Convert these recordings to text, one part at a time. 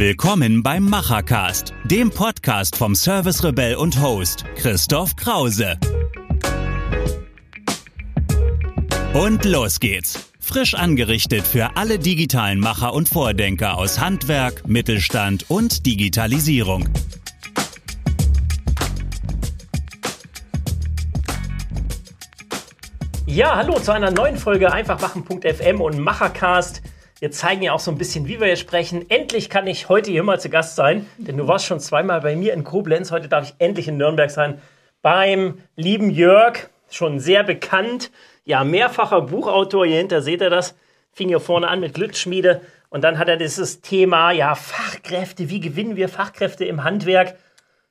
Willkommen beim Machercast, dem Podcast vom Service Rebell und Host Christoph Krause. Und los geht's. Frisch angerichtet für alle digitalen Macher und Vordenker aus Handwerk, Mittelstand und Digitalisierung. Ja, hallo zu einer neuen Folge einfachmachen.fm und Machercast. Wir zeigen ja auch so ein bisschen, wie wir hier sprechen. Endlich kann ich heute hier mal zu Gast sein, denn du warst schon zweimal bei mir in Koblenz. Heute darf ich endlich in Nürnberg sein. Beim lieben Jörg, schon sehr bekannt, ja, mehrfacher Buchautor. Hier hinter seht ihr das. Fing hier vorne an mit Glücksschmiede. Und dann hat er dieses Thema, ja, Fachkräfte. Wie gewinnen wir Fachkräfte im Handwerk?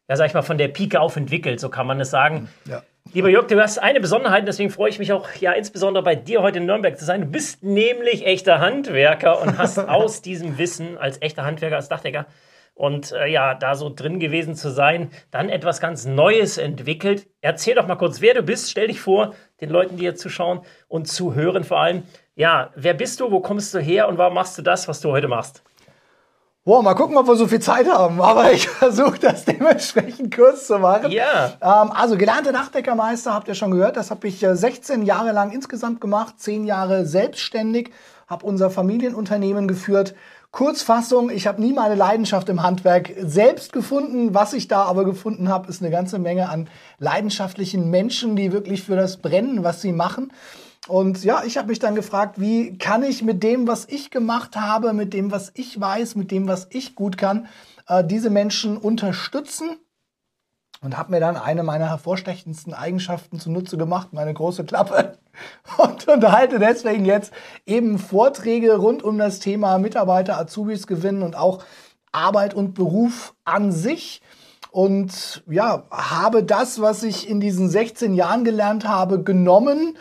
Ja, sag ich mal, von der Pike auf entwickelt, so kann man es sagen. Ja. Lieber Jörg, du hast eine Besonderheit, deswegen freue ich mich auch ja insbesondere bei dir heute in Nürnberg zu sein. Du bist nämlich echter Handwerker und hast aus diesem Wissen als echter Handwerker, als Dachdecker und äh, ja, da so drin gewesen zu sein, dann etwas ganz Neues entwickelt. Erzähl doch mal kurz, wer du bist. Stell dich vor, den Leuten, die hier zuschauen und zuhören vor allem. Ja, wer bist du, wo kommst du her und warum machst du das, was du heute machst? Boah, mal gucken, ob wir so viel Zeit haben. Aber ich versuche das dementsprechend kurz zu machen. Ja. Ähm, also gelernte Dachdeckermeister, habt ihr schon gehört. Das habe ich 16 äh, Jahre lang insgesamt gemacht. 10 Jahre selbstständig. Habe unser Familienunternehmen geführt. Kurzfassung, ich habe nie meine Leidenschaft im Handwerk selbst gefunden. Was ich da aber gefunden habe, ist eine ganze Menge an leidenschaftlichen Menschen, die wirklich für das brennen, was sie machen. Und ja, ich habe mich dann gefragt, wie kann ich mit dem, was ich gemacht habe, mit dem, was ich weiß, mit dem, was ich gut kann, äh, diese Menschen unterstützen. Und habe mir dann eine meiner hervorstechendsten Eigenschaften zunutze gemacht, meine große Klappe. Und unterhalte deswegen jetzt eben Vorträge rund um das Thema Mitarbeiter, Azubis gewinnen und auch Arbeit und Beruf an sich und ja, habe das, was ich in diesen 16 Jahren gelernt habe, genommen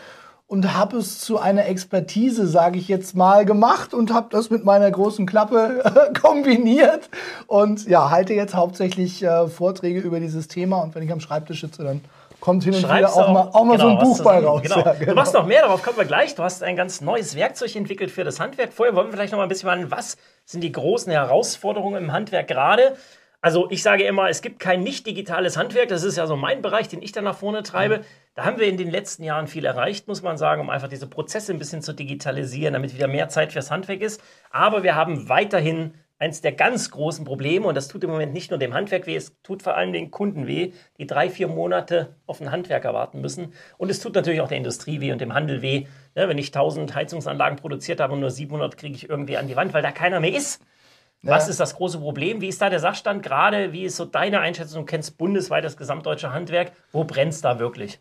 und habe es zu einer Expertise, sage ich jetzt mal, gemacht und habe das mit meiner großen Klappe kombiniert und ja, halte jetzt hauptsächlich äh, Vorträge über dieses Thema und wenn ich am Schreibtisch sitze, dann kommt hin und wieder auch, auch, mal, auch mal genau, so ein Buch bei raus. Genau. Ja, genau. Du machst noch mehr, darauf kommen wir gleich. Du hast ein ganz neues Werkzeug entwickelt für das Handwerk. Vorher wollen wir vielleicht noch mal ein bisschen mal, was sind die großen Herausforderungen im Handwerk gerade? Also ich sage immer, es gibt kein nicht digitales Handwerk. Das ist ja so mein Bereich, den ich da nach vorne treibe. Da haben wir in den letzten Jahren viel erreicht, muss man sagen, um einfach diese Prozesse ein bisschen zu digitalisieren, damit wieder mehr Zeit fürs Handwerk ist. Aber wir haben weiterhin eins der ganz großen Probleme, und das tut im Moment nicht nur dem Handwerk weh, es tut vor allem den Kunden weh, die drei, vier Monate auf einen Handwerker warten müssen. Und es tut natürlich auch der Industrie weh und dem Handel weh. Ja, wenn ich 1000 Heizungsanlagen produziert habe und nur 700 kriege ich irgendwie an die Wand, weil da keiner mehr ist. Ja. Was ist das große Problem? Wie ist da der Sachstand gerade? Wie ist so deine Einschätzung? Du kennst bundesweit das gesamtdeutsche Handwerk. Wo brennt es da wirklich?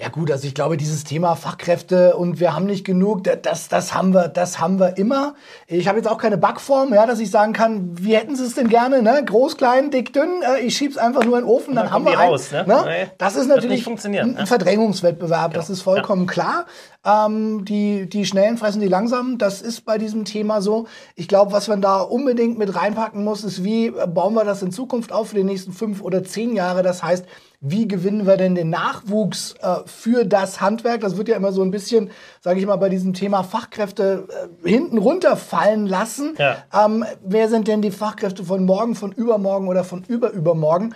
Ja gut, also ich glaube, dieses Thema Fachkräfte und wir haben nicht genug, das, das haben wir, das haben wir immer. Ich habe jetzt auch keine Backform, ja, dass ich sagen kann, wie hätten Sie es denn gerne, ne? Groß, klein, dick, dünn. Äh, ich schieb's einfach nur in den Ofen, dann, dann haben wir raus, ein, ne? ne? Das ist natürlich ein, ein ne? Verdrängungswettbewerb, genau. das ist vollkommen ja. klar. Ähm, die, die Schnellen fressen die Langsamen, das ist bei diesem Thema so. Ich glaube, was man da unbedingt mit reinpacken muss, ist, wie bauen wir das in Zukunft auf für die nächsten fünf oder zehn Jahre. Das heißt, wie gewinnen wir denn den Nachwuchs äh, für das Handwerk? Das wird ja immer so ein bisschen, sage ich mal, bei diesem Thema Fachkräfte äh, hinten runterfallen lassen. Ja. Ähm, wer sind denn die Fachkräfte von morgen, von übermorgen oder von überübermorgen?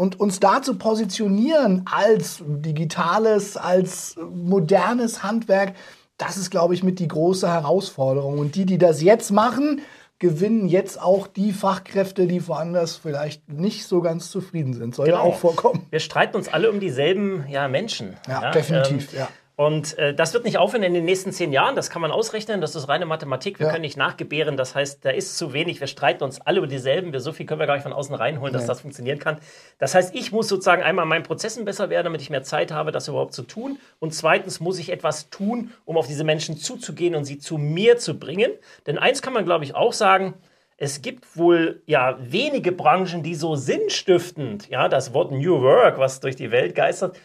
Und uns da zu positionieren als digitales, als modernes Handwerk, das ist, glaube ich, mit die große Herausforderung. Und die, die das jetzt machen, gewinnen jetzt auch die Fachkräfte, die woanders vielleicht nicht so ganz zufrieden sind. Soll genau. ja auch vorkommen. Wir streiten uns alle um dieselben ja, Menschen. Ja, ja definitiv. Ähm, ja. Und äh, das wird nicht aufhören in den nächsten zehn Jahren. Das kann man ausrechnen. Das ist reine Mathematik. Wir ja. können nicht nachgebären. Das heißt, da ist zu wenig. Wir streiten uns alle über dieselben. Wir, so viel können wir gar nicht von außen reinholen, dass nee. das funktionieren kann. Das heißt, ich muss sozusagen einmal meinen Prozessen besser werden, damit ich mehr Zeit habe, das überhaupt zu tun. Und zweitens muss ich etwas tun, um auf diese Menschen zuzugehen und sie zu mir zu bringen. Denn eins kann man, glaube ich, auch sagen. Es gibt wohl ja wenige Branchen, die so sinnstiftend, ja, das Wort New Work, was durch die Welt geistert,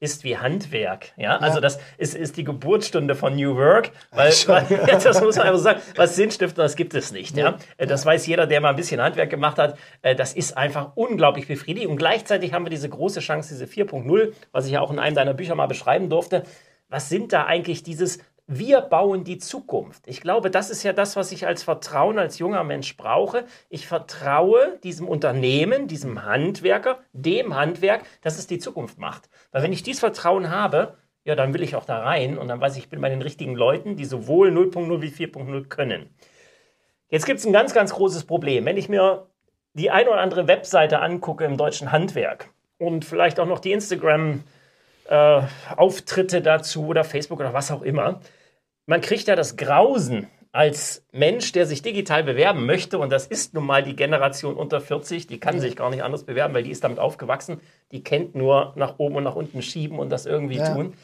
ist wie Handwerk. Ja? ja? Also das ist, ist die Geburtsstunde von New Work, weil, weil ja, das muss man einfach sagen, was Sinnstiftendes gibt es nicht. Ja? ja? Das weiß jeder, der mal ein bisschen Handwerk gemacht hat. Äh, das ist einfach unglaublich befriedigend. Und gleichzeitig haben wir diese große Chance, diese 4.0, was ich ja auch in einem deiner Bücher mal beschreiben durfte. Was sind da eigentlich dieses wir bauen die Zukunft. Ich glaube, das ist ja das, was ich als Vertrauen als junger Mensch brauche. Ich vertraue diesem Unternehmen, diesem Handwerker, dem Handwerk, dass es die Zukunft macht. Weil wenn ich dieses Vertrauen habe, ja, dann will ich auch da rein und dann weiß ich, ich bin bei den richtigen Leuten, die sowohl 0.0 wie 4.0 können. Jetzt gibt es ein ganz, ganz großes Problem. Wenn ich mir die ein oder andere Webseite angucke im deutschen Handwerk und vielleicht auch noch die Instagram-Auftritte äh, dazu oder Facebook oder was auch immer, man kriegt ja das Grausen als Mensch, der sich digital bewerben möchte, und das ist nun mal die Generation unter 40, die kann sich gar nicht anders bewerben, weil die ist damit aufgewachsen, die kennt nur nach oben und nach unten schieben und das irgendwie ja. tun.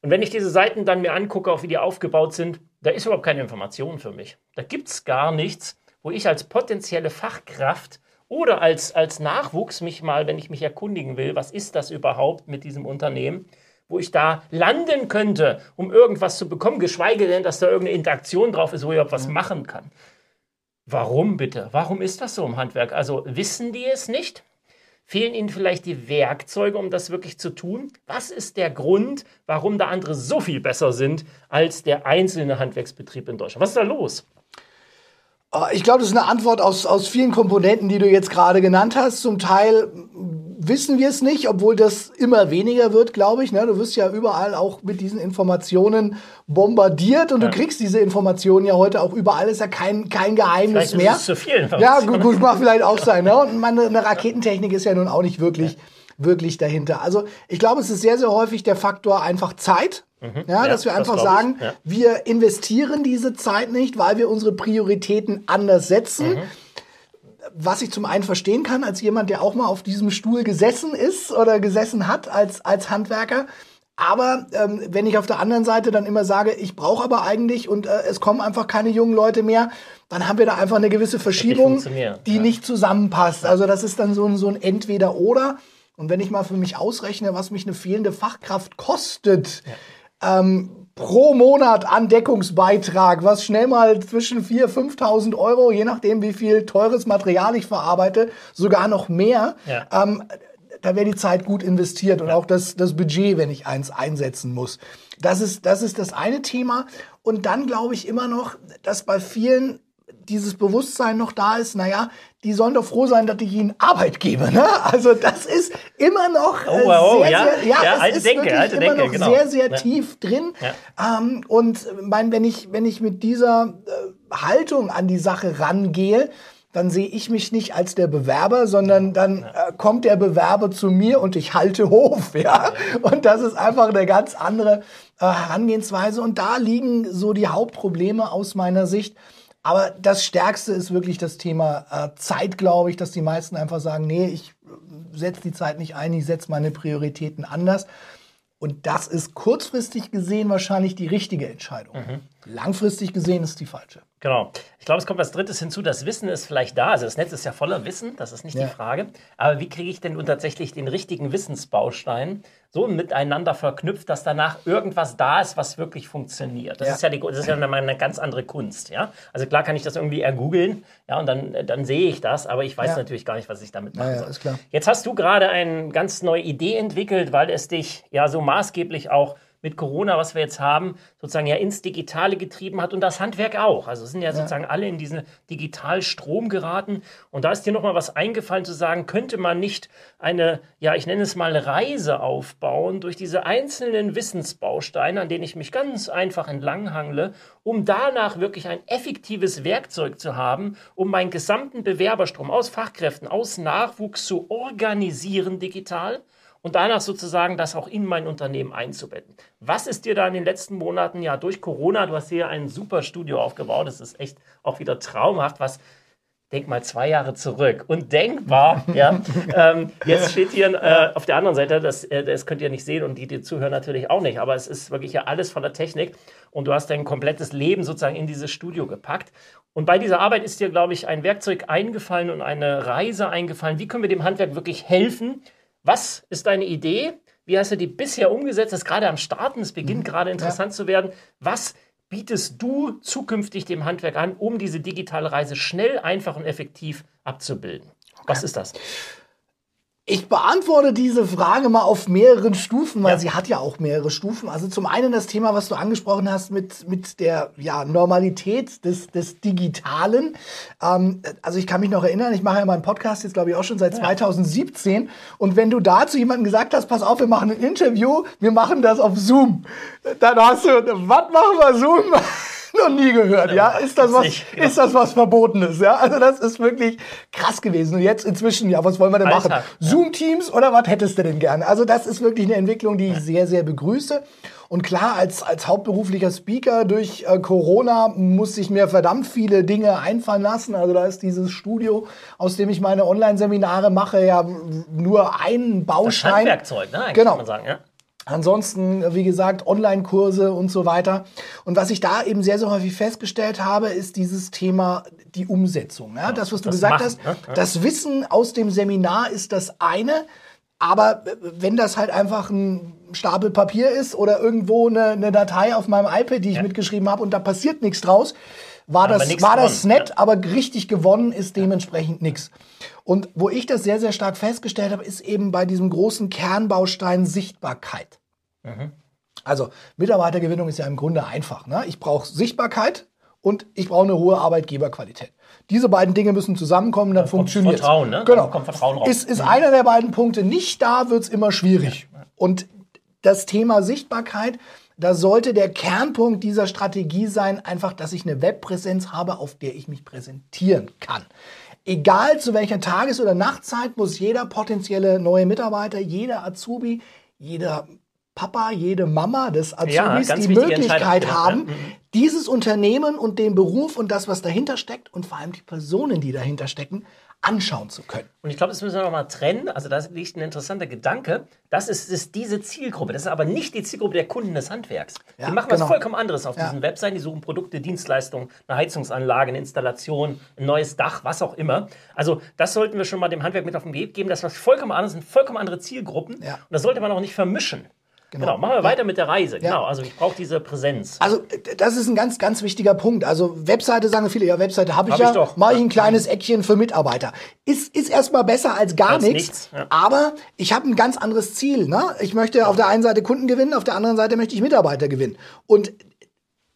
Und wenn ich diese Seiten dann mir angucke, auch wie die aufgebaut sind, da ist überhaupt keine Information für mich. Da gibt es gar nichts, wo ich als potenzielle Fachkraft oder als, als Nachwuchs mich mal, wenn ich mich erkundigen will, was ist das überhaupt mit diesem Unternehmen, wo ich da landen könnte, um irgendwas zu bekommen, geschweige denn, dass da irgendeine Interaktion drauf ist, wo ich überhaupt was machen kann. Warum bitte? Warum ist das so im Handwerk? Also wissen die es nicht? Fehlen ihnen vielleicht die Werkzeuge, um das wirklich zu tun? Was ist der Grund, warum da andere so viel besser sind als der einzelne Handwerksbetrieb in Deutschland? Was ist da los? Ah, ich glaube, das ist eine Antwort aus, aus vielen Komponenten, die du jetzt gerade genannt hast. Zum Teil wissen wir es nicht, obwohl das immer weniger wird, glaube ich. Ne? Du wirst ja überall auch mit diesen Informationen bombardiert und ja. du kriegst diese Informationen ja heute auch überall. Ist ja kein, kein Geheimnis vielleicht mehr. Ist es zu viel ja, gut, gut, mag vielleicht auch sein. Ne? Und meine, eine Raketentechnik ist ja nun auch nicht wirklich, ja. wirklich dahinter. Also ich glaube, es ist sehr, sehr häufig der Faktor einfach Zeit. Mhm. Ja, ja, dass wir einfach das sagen, ja. wir investieren diese Zeit nicht, weil wir unsere Prioritäten anders setzen. Mhm. Was ich zum einen verstehen kann, als jemand, der auch mal auf diesem Stuhl gesessen ist oder gesessen hat als, als Handwerker. Aber ähm, wenn ich auf der anderen Seite dann immer sage, ich brauche aber eigentlich und äh, es kommen einfach keine jungen Leute mehr, dann haben wir da einfach eine gewisse Verschiebung, die ja. nicht zusammenpasst. Also das ist dann so ein, so ein Entweder-Oder. Und wenn ich mal für mich ausrechne, was mich eine fehlende Fachkraft kostet, ja ähm, pro Monat an Deckungsbeitrag, was schnell mal zwischen 4.000, 5.000 Euro, je nachdem, wie viel teures Material ich verarbeite, sogar noch mehr. Ja. Ähm, da wäre die Zeit gut investiert und auch das, das Budget, wenn ich eins einsetzen muss. Das ist, das ist das eine Thema. Und dann glaube ich immer noch, dass bei vielen dieses Bewusstsein noch da ist, naja, die sollen doch froh sein, dass ich ihnen Arbeit gebe. Ne? Also das ist immer noch oh, oh, sehr, ja, sehr, ja, ja alte Denke, alte Denke, genau. sehr, sehr ja. tief drin. Ja. Ähm, und mein, wenn ich, wenn ich mit dieser äh, Haltung an die Sache rangehe, dann sehe ich mich nicht als der Bewerber, sondern dann äh, kommt der Bewerber zu mir und ich halte Hof, ja. Und das ist einfach eine ganz andere äh, Herangehensweise. Und da liegen so die Hauptprobleme aus meiner Sicht. Aber das Stärkste ist wirklich das Thema äh, Zeit, glaube ich, dass die meisten einfach sagen, nee, ich setze die Zeit nicht ein, ich setze meine Prioritäten anders. Und das ist kurzfristig gesehen wahrscheinlich die richtige Entscheidung. Mhm. Langfristig gesehen ist die falsche. Genau. Ich glaube, es kommt was Drittes hinzu. Das Wissen ist vielleicht da. Also das Netz ist ja voller Wissen, das ist nicht ja. die Frage. Aber wie kriege ich denn nun tatsächlich den richtigen Wissensbaustein so miteinander verknüpft, dass danach irgendwas da ist, was wirklich funktioniert? Das ja. ist ja, die, das ist ja eine, ganz andere Kunst. Ja? Also klar kann ich das irgendwie ergoogeln ja, und dann, dann sehe ich das, aber ich weiß ja. natürlich gar nicht, was ich damit machen soll. Jetzt hast du gerade eine ganz neue Idee entwickelt, weil es dich ja so maßgeblich auch mit Corona, was wir jetzt haben, sozusagen ja ins Digitale getrieben hat und das Handwerk auch. Also sind ja, ja. sozusagen alle in diesen Digitalstrom geraten. Und da ist dir nochmal was eingefallen zu sagen, könnte man nicht eine, ja, ich nenne es mal Reise aufbauen durch diese einzelnen Wissensbausteine, an denen ich mich ganz einfach entlanghangle, um danach wirklich ein effektives Werkzeug zu haben, um meinen gesamten Bewerberstrom aus Fachkräften, aus Nachwuchs zu organisieren digital und danach sozusagen das auch in mein Unternehmen einzubetten. Was ist dir da in den letzten Monaten ja durch Corona, du hast hier ein super Studio aufgebaut, das ist echt auch wieder traumhaft, was denk mal zwei Jahre zurück. Undenkbar, ja. ähm, jetzt steht hier äh, auf der anderen Seite, das, äh, das könnt ihr nicht sehen und die, die zuhören natürlich auch nicht, aber es ist wirklich ja alles von der Technik und du hast dein komplettes Leben sozusagen in dieses Studio gepackt. Und bei dieser Arbeit ist dir, glaube ich, ein Werkzeug eingefallen und eine Reise eingefallen. Wie können wir dem Handwerk wirklich helfen, was ist deine Idee? Wie hast du die bisher umgesetzt? Das ist gerade am Starten, es beginnt mhm. gerade interessant ja. zu werden. Was bietest du zukünftig dem Handwerk an, um diese digitale Reise schnell, einfach und effektiv abzubilden? Okay. Was ist das? Ich beantworte diese Frage mal auf mehreren Stufen, weil ja. sie hat ja auch mehrere Stufen. Also zum einen das Thema, was du angesprochen hast mit, mit der ja, Normalität des, des Digitalen. Ähm, also ich kann mich noch erinnern, ich mache ja meinen Podcast jetzt glaube ich auch schon seit ja. 2017. Und wenn du da zu jemandem gesagt hast, pass auf, wir machen ein Interview, wir machen das auf Zoom, dann hast du, was machen wir Zoom? Noch nie gehört, ja? Ist das was, ist das was Verbotenes, ja? Also das ist wirklich krass gewesen. Und jetzt inzwischen, ja, was wollen wir denn machen? Zoom-Teams oder was hättest du denn gerne? Also das ist wirklich eine Entwicklung, die ich sehr, sehr begrüße. Und klar, als, als hauptberuflicher Speaker durch äh, Corona muss ich mir verdammt viele Dinge einfallen lassen. Also da ist dieses Studio, aus dem ich meine Online-Seminare mache, ja nur ein Baustein. Das Handwerkzeug, ne? Eigentlich genau. kann man sagen, ja. Ansonsten, wie gesagt, Online-Kurse und so weiter. Und was ich da eben sehr, sehr häufig festgestellt habe, ist dieses Thema die Umsetzung. Ja? Das, was du das gesagt machen, hast, ne? das Wissen aus dem Seminar ist das eine. Aber wenn das halt einfach ein Stapel Papier ist oder irgendwo eine, eine Datei auf meinem iPad, die ich ja. mitgeschrieben habe und da passiert nichts draus, war das, war das nett, ja. aber richtig gewonnen ist dementsprechend nichts. Und wo ich das sehr, sehr stark festgestellt habe, ist eben bei diesem großen Kernbaustein Sichtbarkeit. Mhm. Also Mitarbeitergewinnung ist ja im Grunde einfach. Ne? Ich brauche Sichtbarkeit und ich brauche eine hohe Arbeitgeberqualität. Diese beiden Dinge müssen zusammenkommen, dann, dann funktioniert Vertrauen, ne? Genau. kommt Vertrauen raus. Ist, ist mhm. einer der beiden Punkte nicht da, wird es immer schwierig. Ja. Und das Thema Sichtbarkeit da sollte der Kernpunkt dieser Strategie sein, einfach, dass ich eine Webpräsenz habe, auf der ich mich präsentieren kann. Egal zu welcher Tages- oder Nachtzeit muss jeder potenzielle neue Mitarbeiter, jeder Azubi, jeder Papa, jede Mama des Azubis ja, die Möglichkeit haben, ja. Mhm. dieses Unternehmen und den Beruf und das, was dahinter steckt und vor allem die Personen, die dahinter stecken, anschauen zu können. Und ich glaube, das müssen wir nochmal trennen. Also da liegt ein interessanter Gedanke. Das ist, ist, diese Zielgruppe. Das ist aber nicht die Zielgruppe der Kunden des Handwerks. Ja, die machen genau. was vollkommen anderes auf diesen Webseiten. Die suchen Produkte, Dienstleistungen, eine Heizungsanlage, eine Installation, ein neues Dach, was auch immer. Also das sollten wir schon mal dem Handwerk mit auf den Weg geben. Das ist was vollkommen anderes, sind vollkommen andere Zielgruppen. Und das sollte man auch nicht vermischen. Genau. genau. machen wir ja. weiter mit der Reise. Genau, also ich brauche diese Präsenz. Also das ist ein ganz, ganz wichtiger Punkt. Also Webseite sagen viele, ja, Webseite habe ich hab ja, ich doch. mache ich ein kleines Eckchen für Mitarbeiter. Ist, ist erstmal besser als gar als nichts, nichts ja. aber ich habe ein ganz anderes Ziel. Ne? Ich möchte auf der einen Seite Kunden gewinnen, auf der anderen Seite möchte ich Mitarbeiter gewinnen. Und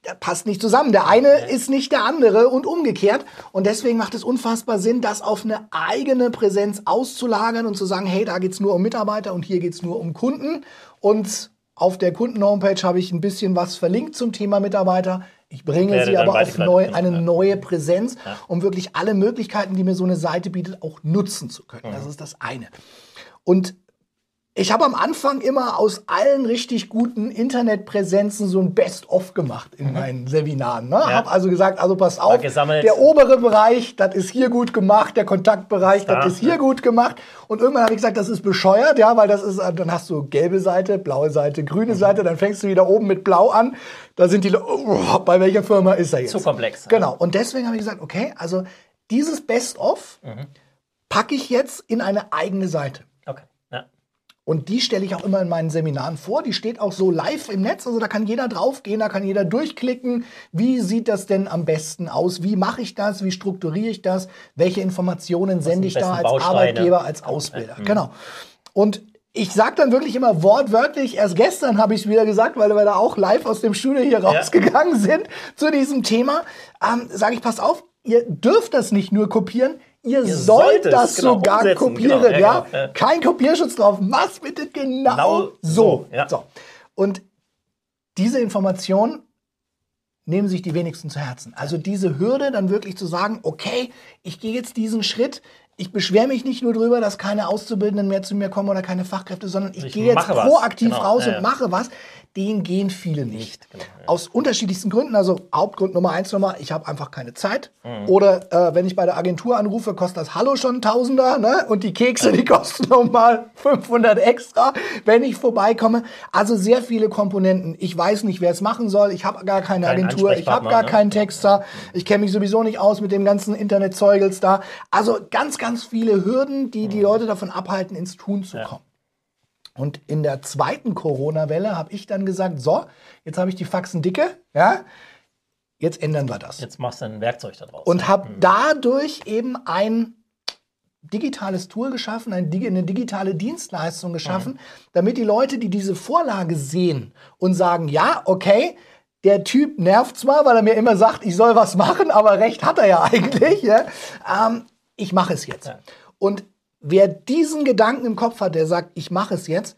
das passt nicht zusammen. Der eine ist nicht der andere und umgekehrt. Und deswegen macht es unfassbar Sinn, das auf eine eigene Präsenz auszulagern und zu sagen, hey, da geht's nur um Mitarbeiter und hier geht's nur um Kunden. Und auf der Kunden-Homepage habe ich ein bisschen was verlinkt zum Thema Mitarbeiter. Ich bringe sie aber auf neu, eine neue Präsenz, ja. um wirklich alle Möglichkeiten, die mir so eine Seite bietet, auch nutzen zu können. Mhm. Das ist das eine. Und ich habe am Anfang immer aus allen richtig guten Internetpräsenzen so ein Best-of gemacht in mhm. meinen Seminaren. Ne? Ja. Habe also gesagt, also pass auf, der obere Bereich, das ist hier gut gemacht, der Kontaktbereich, das ist hier gut gemacht. Und irgendwann habe ich gesagt, das ist bescheuert, ja, weil das ist, dann hast du gelbe Seite, blaue Seite, grüne mhm. Seite, dann fängst du wieder oben mit blau an. Da sind die, oh, bei welcher Firma ist er jetzt? Zu komplex. Genau. Und deswegen habe ich gesagt, okay, also dieses Best-of mhm. packe ich jetzt in eine eigene Seite. Und die stelle ich auch immer in meinen Seminaren vor. Die steht auch so live im Netz. Also da kann jeder draufgehen, da kann jeder durchklicken. Wie sieht das denn am besten aus? Wie mache ich das? Wie strukturiere ich das? Welche Informationen sende ich da als Bausteine? Arbeitgeber, als Ausbilder? Mhm. Genau. Und ich sage dann wirklich immer wortwörtlich, erst gestern habe ich es wieder gesagt, weil wir da auch live aus dem Studio hier rausgegangen ja. sind zu diesem Thema, ähm, sage ich, pass auf, ihr dürft das nicht nur kopieren, Ihr, Ihr sollt das genau, sogar umsetzen. kopieren, genau, ja, ja? Genau. Kein Kopierschutz drauf. Mach's bitte genau, genau so. Ja. so. Und diese Information nehmen sich die wenigsten zu Herzen. Also diese Hürde, dann wirklich zu sagen, okay, ich gehe jetzt diesen Schritt, ich beschwere mich nicht nur darüber, dass keine Auszubildenden mehr zu mir kommen oder keine Fachkräfte, sondern ich, ich gehe jetzt proaktiv genau. raus ja, und mache was den gehen viele nicht. Genau, ja. Aus unterschiedlichsten Gründen. Also Hauptgrund Nummer eins Nummer, ich habe einfach keine Zeit. Mhm. Oder äh, wenn ich bei der Agentur anrufe, kostet das Hallo schon Tausender. Ne? Und die Kekse, die kosten nochmal 500 extra, wenn ich vorbeikomme. Also sehr viele Komponenten. Ich weiß nicht, wer es machen soll. Ich habe gar keine Kein Agentur. Ich habe gar ne? keinen Texter. Ich kenne mich sowieso nicht aus mit dem ganzen Internetzeugels da. Also ganz, ganz viele Hürden, die die mhm. Leute davon abhalten, ins Tun zu kommen. Und in der zweiten Corona-Welle habe ich dann gesagt, so, jetzt habe ich die Faxen dicke, ja, jetzt ändern wir das. Jetzt machst du ein Werkzeug da draus. Und habe mhm. dadurch eben ein digitales Tool geschaffen, eine digitale Dienstleistung geschaffen, mhm. damit die Leute, die diese Vorlage sehen und sagen, ja, okay, der Typ nervt zwar, weil er mir immer sagt, ich soll was machen, aber recht hat er ja eigentlich. Ja? Ähm, ich mache es jetzt. Ja. Und wer diesen Gedanken im Kopf hat, der sagt, ich mache es jetzt,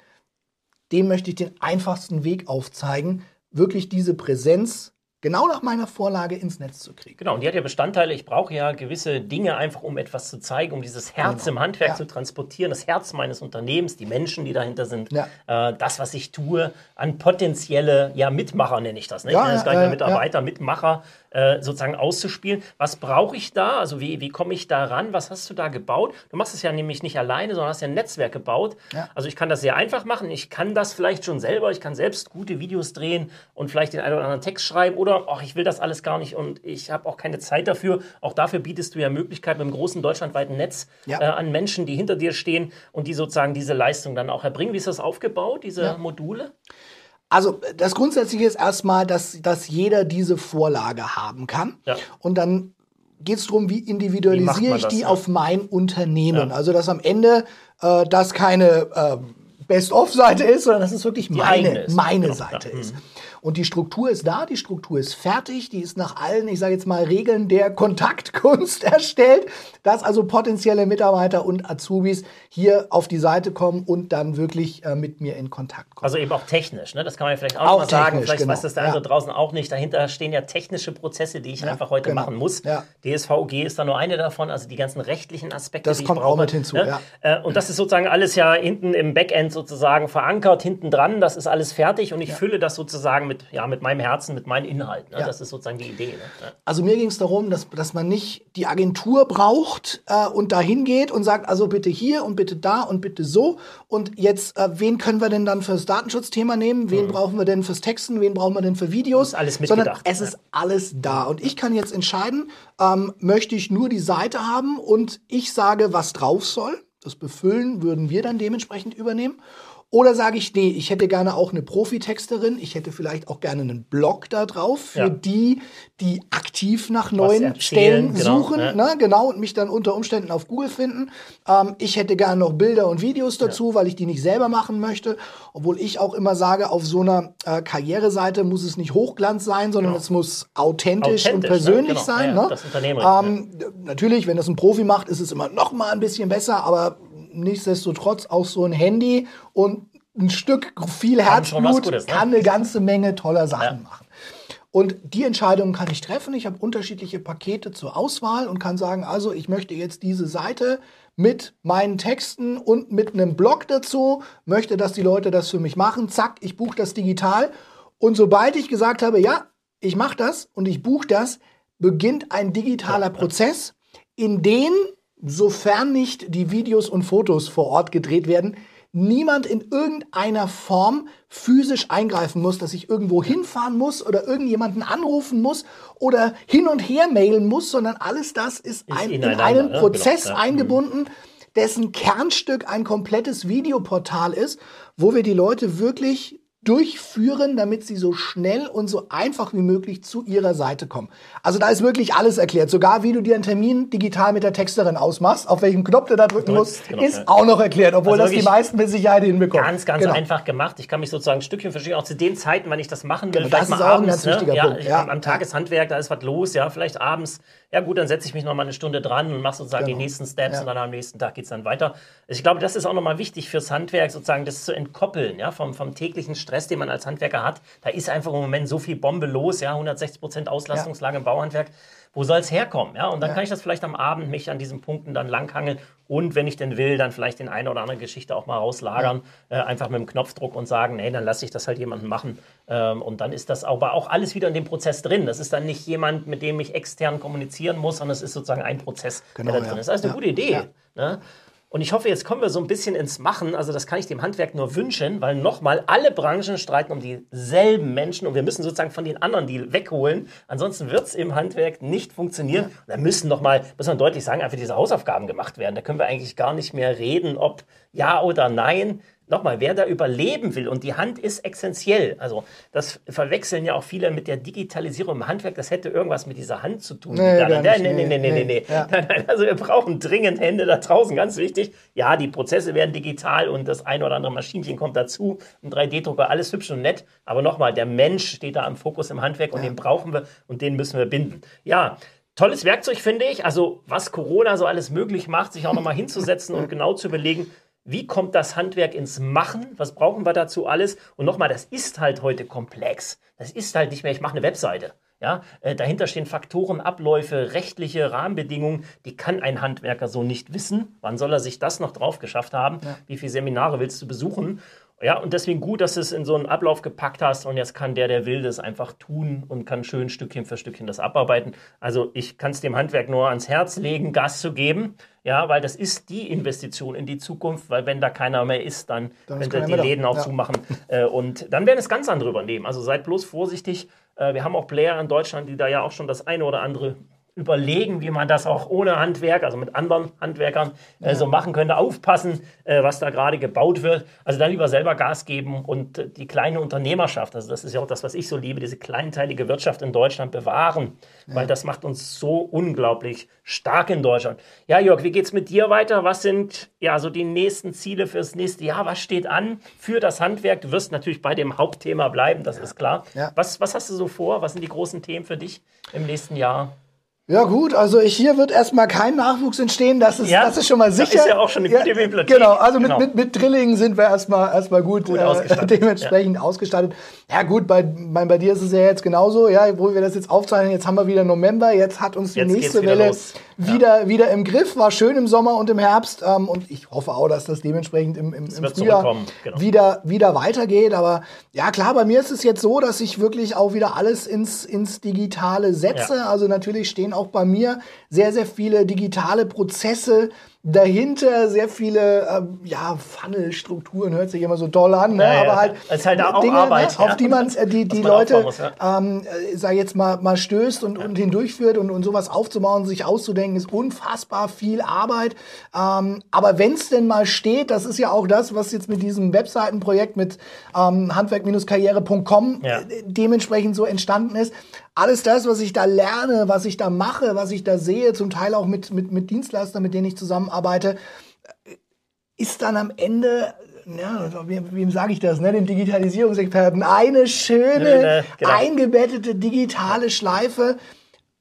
dem möchte ich den einfachsten Weg aufzeigen, wirklich diese Präsenz genau nach meiner Vorlage ins Netz zu kriegen. Genau, und die hat ja Bestandteile. Ich brauche ja gewisse Dinge einfach, um etwas zu zeigen, um dieses Herz genau. im Handwerk ja. zu transportieren, das Herz meines Unternehmens, die Menschen, die dahinter sind, ja. äh, das, was ich tue, an potenzielle ja, Mitmacher nenne ich das. Ne? Ich nenne das gar nicht Mitarbeiter, Mitmacher, äh, sozusagen auszuspielen. Was brauche ich da? Also wie, wie komme ich da ran? Was hast du da gebaut? Du machst es ja nämlich nicht alleine, sondern hast ja ein Netzwerk gebaut. Ja. Also ich kann das sehr einfach machen. Ich kann das vielleicht schon selber. Ich kann selbst gute Videos drehen und vielleicht den einen oder anderen Text schreiben. Oder ach, ich will das alles gar nicht und ich habe auch keine Zeit dafür. Auch dafür bietest du ja Möglichkeit mit einem großen deutschlandweiten Netz ja. äh, an Menschen, die hinter dir stehen und die sozusagen diese Leistung dann auch erbringen. Wie ist das aufgebaut, diese ja. Module? Also das Grundsätzliche ist erstmal, dass, dass jeder diese Vorlage haben kann. Ja. Und dann geht es darum, wie individualisiere ich die ja? auf mein Unternehmen. Ja. Also dass am Ende äh, das keine äh, Best-of-Seite ist, sondern dass es wirklich die meine, meine genau. Seite ist. Mhm. Und die Struktur ist da, die Struktur ist fertig, die ist nach allen, ich sage jetzt mal, Regeln der Kontaktkunst erstellt, dass also potenzielle Mitarbeiter und Azubis hier auf die Seite kommen und dann wirklich äh, mit mir in Kontakt kommen. Also eben auch technisch, ne? das kann man vielleicht auch, auch mal sagen. Vielleicht genau. weiß das der andere ja. draußen auch nicht. Dahinter stehen ja technische Prozesse, die ich ja, einfach heute genau. machen muss. Ja. DSVG ist da nur eine davon, also die ganzen rechtlichen Aspekte. Das kommt auch mit hinzu. Ne? Ja. Äh, und das ist sozusagen alles ja hinten im Backend sozusagen verankert, hinten dran. Das ist alles fertig und ich fülle das sozusagen mit mit, ja, mit meinem Herzen, mit meinen Inhalten. Ne? Ja. Das ist sozusagen die Idee. Ne? Also mir ging es darum, dass, dass man nicht die Agentur braucht äh, und dahin geht und sagt, also bitte hier und bitte da und bitte so. Und jetzt, äh, wen können wir denn dann fürs Datenschutzthema nehmen? Wen mhm. brauchen wir denn fürs Texten? Wen brauchen wir denn für Videos? Ist alles mitgedacht. Sondern es ist alles da. Und ich kann jetzt entscheiden, ähm, möchte ich nur die Seite haben und ich sage, was drauf soll. Das Befüllen würden wir dann dementsprechend übernehmen. Oder sage ich, nee, ich hätte gerne auch eine Profitexterin, ich hätte vielleicht auch gerne einen Blog da drauf für ja. die, die aktiv nach neuen erzählen, Stellen genau, suchen, ne? ne? genau, und mich dann unter Umständen auf Google finden. Ähm, ich hätte gerne noch Bilder und Videos dazu, ja. weil ich die nicht selber machen möchte. Obwohl ich auch immer sage, auf so einer äh, Karriereseite muss es nicht Hochglanz sein, sondern genau. es muss authentisch, authentisch und persönlich ne? genau. sein. Ja, ne? Ähm, natürlich, wenn das ein Profi macht, ist es immer noch mal ein bisschen besser, aber nichtsdestotrotz auch so ein Handy und ein Stück viel Herzblut Gutes, ne? kann eine ganze Menge toller Sachen ja. machen. Und die Entscheidung kann ich treffen. Ich habe unterschiedliche Pakete zur Auswahl und kann sagen, also ich möchte jetzt diese Seite mit meinen Texten und mit einem Blog dazu, möchte, dass die Leute das für mich machen. Zack, ich buche das digital. Und sobald ich gesagt habe, ja, ich mache das und ich buche das, beginnt ein digitaler Prozess, in den sofern nicht die Videos und Fotos vor Ort gedreht werden, niemand in irgendeiner Form physisch eingreifen muss, dass ich irgendwo hinfahren muss oder irgendjemanden anrufen muss oder hin und her mailen muss, sondern alles das ist, ein, in einen ne? Prozess genau, ja. eingebunden, dessen Kernstück ein komplettes Videoportal ist, wo wir die Leute wirklich durchführen, damit sie so schnell und so einfach wie möglich zu ihrer Seite kommen. Also da ist wirklich alles erklärt. Sogar wie du dir einen Termin digital mit der Texterin ausmachst, auf welchem Knopf du da drücken musst, genau, ist ja. auch noch erklärt, obwohl also das die meisten mit Sicherheit hinbekommen. Ganz, ganz genau. einfach gemacht. Ich kann mich sozusagen ein Stückchen verstehen, auch zu den Zeiten, wenn ich das machen will. Genau, das ist auch abends, ein ganz ne? wichtiger ja, Punkt. Ja, am, am Tageshandwerk, da ist was los, ja, vielleicht abends ja gut, dann setze ich mich noch mal eine Stunde dran und mache sozusagen genau. die nächsten Steps ja. und dann am nächsten Tag geht es dann weiter. Also ich glaube, das ist auch nochmal wichtig fürs Handwerk, sozusagen das zu entkoppeln, ja, vom, vom täglichen Stress, den man als Handwerker hat. Da ist einfach im Moment so viel Bombe los, ja, 160 Prozent Auslastungslage ja. im Bauhandwerk wo soll es herkommen? Ja? Und dann ja. kann ich das vielleicht am Abend mich an diesen Punkten dann langhangeln und wenn ich denn will, dann vielleicht den eine oder andere Geschichte auch mal rauslagern, ja. äh, einfach mit dem Knopfdruck und sagen, nee, dann lasse ich das halt jemanden machen. Ähm, und dann ist das aber auch alles wieder in dem Prozess drin. Das ist dann nicht jemand, mit dem ich extern kommunizieren muss, sondern es ist sozusagen ein Prozess, genau, der da drin ist. Das ist eine gute Idee. Ne? Und ich hoffe, jetzt kommen wir so ein bisschen ins Machen. Also das kann ich dem Handwerk nur wünschen, weil nochmal, alle Branchen streiten um dieselben Menschen und wir müssen sozusagen von den anderen die wegholen. Ansonsten wird es im Handwerk nicht funktionieren. Da müssen nochmal, muss man deutlich sagen, einfach diese Hausaufgaben gemacht werden. Da können wir eigentlich gar nicht mehr reden, ob ja oder nein. Nochmal, wer da überleben will und die Hand ist essentiell. Also das verwechseln ja auch viele mit der Digitalisierung im Handwerk. Das hätte irgendwas mit dieser Hand zu tun. Nee, nein, nein, nein, nein, nein. Nein, nein, also wir brauchen dringend Hände da draußen, ganz wichtig. Ja, die Prozesse werden digital und das ein oder andere Maschinchen kommt dazu. Ein 3D-Drucker, alles hübsch und nett. Aber nochmal, der Mensch steht da am Fokus im Handwerk und ja. den brauchen wir und den müssen wir binden. Ja, Tolles Werkzeug, finde ich. Also, was Corona so alles möglich macht, sich auch nochmal hinzusetzen und genau zu überlegen, wie kommt das Handwerk ins Machen? Was brauchen wir dazu alles? Und nochmal, das ist halt heute komplex. Das ist halt nicht mehr, ich mache eine Webseite. Ja, äh, dahinter stehen Faktoren, Abläufe, rechtliche Rahmenbedingungen, die kann ein Handwerker so nicht wissen. Wann soll er sich das noch drauf geschafft haben? Ja. Wie viele Seminare willst du besuchen? Ja, und deswegen gut, dass du es in so einen Ablauf gepackt hast und jetzt kann der, der will, das einfach tun und kann schön Stückchen für Stückchen das abarbeiten. Also ich kann es dem Handwerk nur ans Herz legen, Gas zu geben, ja, weil das ist die Investition in die Zukunft, weil wenn da keiner mehr ist, dann, dann könnt ihr die Läden auch ja. zumachen äh, und dann werden es ganz andere übernehmen. Also seid bloß vorsichtig. Äh, wir haben auch Player in Deutschland, die da ja auch schon das eine oder andere überlegen, wie man das auch ohne Handwerk, also mit anderen Handwerkern äh, ja. so machen könnte. Aufpassen, äh, was da gerade gebaut wird. Also dann lieber selber Gas geben und äh, die kleine Unternehmerschaft, also das ist ja auch das, was ich so liebe, diese kleinteilige Wirtschaft in Deutschland bewahren, ja. weil das macht uns so unglaublich stark in Deutschland. Ja, Jörg, wie geht's mit dir weiter? Was sind ja so die nächsten Ziele fürs nächste Jahr? Was steht an für das Handwerk? Du wirst natürlich bei dem Hauptthema bleiben, das ja. ist klar. Was, was hast du so vor? Was sind die großen Themen für dich im nächsten Jahr? Ja gut, also hier wird erstmal kein Nachwuchs entstehen, das ist, ja, das ist schon mal sicher. Das ist ja auch schon eine gute ja, Bibliothek. Genau, also genau. Mit, mit, mit Drillingen sind wir erstmal, erstmal gut, gut äh, dementsprechend ja. ausgestattet. Ja gut, bei, bei, bei dir ist es ja jetzt genauso, ja, wo wir das jetzt aufzeichnen, jetzt haben wir wieder November, jetzt hat uns die jetzt nächste Welle los. Wieder, ja. wieder im Griff, war schön im Sommer und im Herbst ähm, und ich hoffe auch, dass das dementsprechend im, im, im Frühjahr genau. wieder, wieder weitergeht. Aber ja klar, bei mir ist es jetzt so, dass ich wirklich auch wieder alles ins, ins Digitale setze. Also natürlich stehen auch bei mir sehr, sehr viele digitale Prozesse dahinter sehr viele äh, ja, Funnel-Strukturen, hört sich immer so toll an, ne? Ja, aber halt, es halt auch Dinge, ne, Arbeit, ne? auf die man äh, die, die man Leute, muss, ja. ähm, äh, sag jetzt mal, mal stößt und, und hindurchführt und, und sowas aufzubauen, sich auszudenken, ist unfassbar viel Arbeit. Ähm, aber wenn es denn mal steht, das ist ja auch das, was jetzt mit diesem Webseitenprojekt mit ähm, handwerk-karriere.com dementsprechend so entstanden ist, alles das, was ich da lerne, was ich da mache, was ich da sehe, zum Teil auch mit, mit, mit Dienstleistern, mit denen ich zusammenarbeite, ist dann am Ende ja, wem, wem sage ich das, ne? den Digitalisierungsexperten, eine schöne, genau. eingebettete digitale Schleife,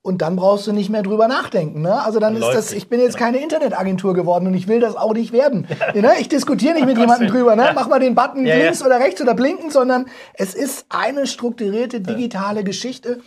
und dann brauchst du nicht mehr drüber nachdenken. Ne? Also dann, dann ist das, ich bin jetzt keine Internetagentur geworden und ich will das auch nicht werden. ne? Ich diskutiere nicht mit jemandem drüber, ne? mach mal den Button ja, links ja. oder rechts oder blinken, sondern es ist eine strukturierte digitale Geschichte.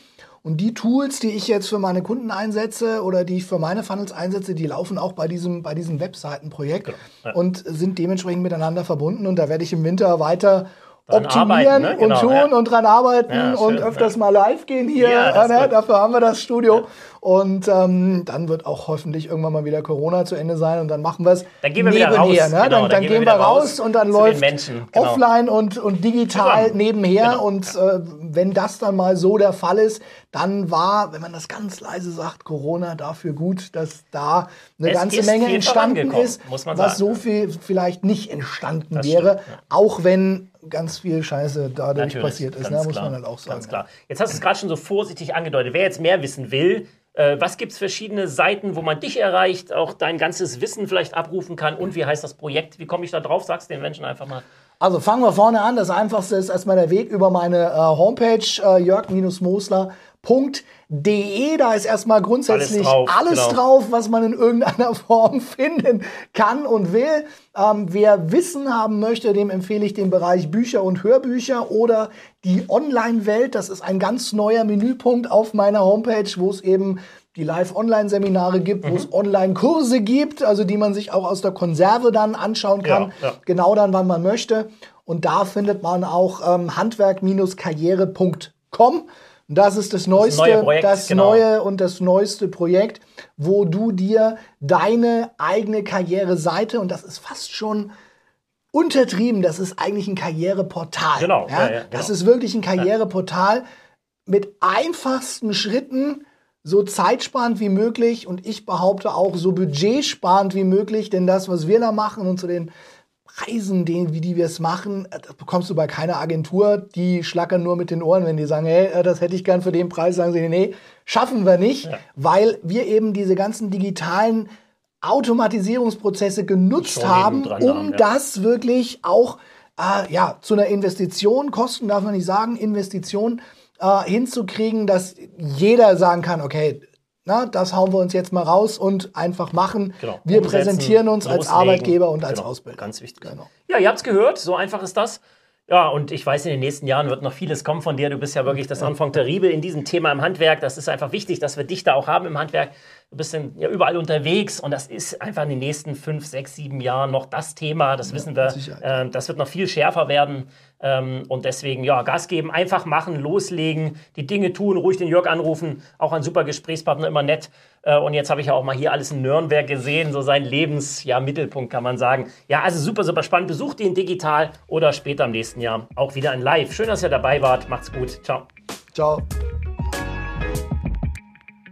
Und die Tools, die ich jetzt für meine Kunden einsetze oder die ich für meine Funnels einsetze, die laufen auch bei diesem, bei diesem Webseitenprojekt genau. ja. und sind dementsprechend miteinander verbunden. Und da werde ich im Winter weiter optimieren arbeiten, ne? genau, und tun ja. und dran arbeiten ja, und öfters ja. mal live gehen hier. Ja, ne? Dafür haben wir das Studio. Und ähm, dann wird auch hoffentlich irgendwann mal wieder Corona zu Ende sein und dann machen wir es Dann gehen wir wieder raus. Ne? Genau, dann, dann, dann, gehen wir raus und dann läuft Menschen, genau. offline und, und digital Zusammen. nebenher. Genau. Und äh, wenn das dann mal so der Fall ist, dann war, wenn man das ganz leise sagt, Corona dafür gut, dass da eine es ganze Menge entstanden ist, was so viel vielleicht nicht entstanden das wäre, stimmt, auch wenn ganz viel Scheiße dadurch Natürlich, passiert ist, ne? muss man halt auch sagen. Ganz klar. Jetzt hast du es gerade schon so vorsichtig angedeutet. Wer jetzt mehr wissen will, äh, was gibt es verschiedene Seiten, wo man dich erreicht, auch dein ganzes Wissen vielleicht abrufen kann und wie heißt das Projekt? Wie komme ich da drauf? Sagst du den Menschen einfach mal. Also fangen wir vorne an. Das einfachste ist erstmal der Weg über meine äh, Homepage äh, jörg-mosler.de www.ftf.de. Da ist erstmal grundsätzlich alles, drauf, alles genau. drauf, was man in irgendeiner Form finden kann und will. Ähm, wer Wissen haben möchte, dem empfehle ich den Bereich Bücher und Hörbücher oder die Online-Welt. Das ist ein ganz neuer Menüpunkt auf meiner Homepage, wo es eben die Live-Online-Seminare gibt, mhm. wo es Online-Kurse gibt, also die man sich auch aus der Konserve dann anschauen kann, ja, ja. genau dann, wann man möchte. Und da findet man auch ähm, handwerk-karriere.com. Das ist das neueste, das, neue, Projekt, das genau. neue und das neueste Projekt, wo du dir deine eigene Karriereseite und das ist fast schon untertrieben, das ist eigentlich ein Karriereportal. Genau. Ja? Ja, ja, genau. Das ist wirklich ein Karriereportal mit einfachsten Schritten, so zeitsparend wie möglich und ich behaupte auch so budgetsparend wie möglich, denn das, was wir da machen und zu den Preisen, den, wie die wir es machen, das bekommst du bei keiner Agentur. Die schlackern nur mit den Ohren, wenn die sagen, hey, das hätte ich gern für den Preis, sagen sie, nee, schaffen wir nicht, ja. weil wir eben diese ganzen digitalen Automatisierungsprozesse genutzt haben, um haben, ja. das wirklich auch äh, ja, zu einer Investition, Kosten darf man nicht sagen, Investition äh, hinzukriegen, dass jeder sagen kann, okay, na, das hauen wir uns jetzt mal raus und einfach machen. Genau. Wir Umsetzen, präsentieren uns loslegen. als Arbeitgeber und als genau. Ausbilder. Ganz wichtig. Genau. Ja, ihr habt es gehört, so einfach ist das. Ja, und ich weiß, in den nächsten Jahren wird noch vieles kommen von dir. Du bist ja wirklich das Anfang der Riebe in diesem Thema im Handwerk. Das ist einfach wichtig, dass wir dich da auch haben im Handwerk. Du bist ja überall unterwegs und das ist einfach in den nächsten fünf, sechs, sieben Jahren noch das Thema. Das ja, wissen wir. Äh, das wird noch viel schärfer werden. Ähm, und deswegen, ja, Gas geben, einfach machen, loslegen, die Dinge tun, ruhig den Jörg anrufen. Auch ein super Gesprächspartner, immer nett. Äh, und jetzt habe ich ja auch mal hier alles in Nürnberg gesehen, so sein Lebensmittelpunkt, ja, kann man sagen. Ja, also super, super spannend. Besucht ihn digital oder später im nächsten Jahr auch wieder in Live. Schön, dass ihr dabei wart. Macht's gut. Ciao. Ciao.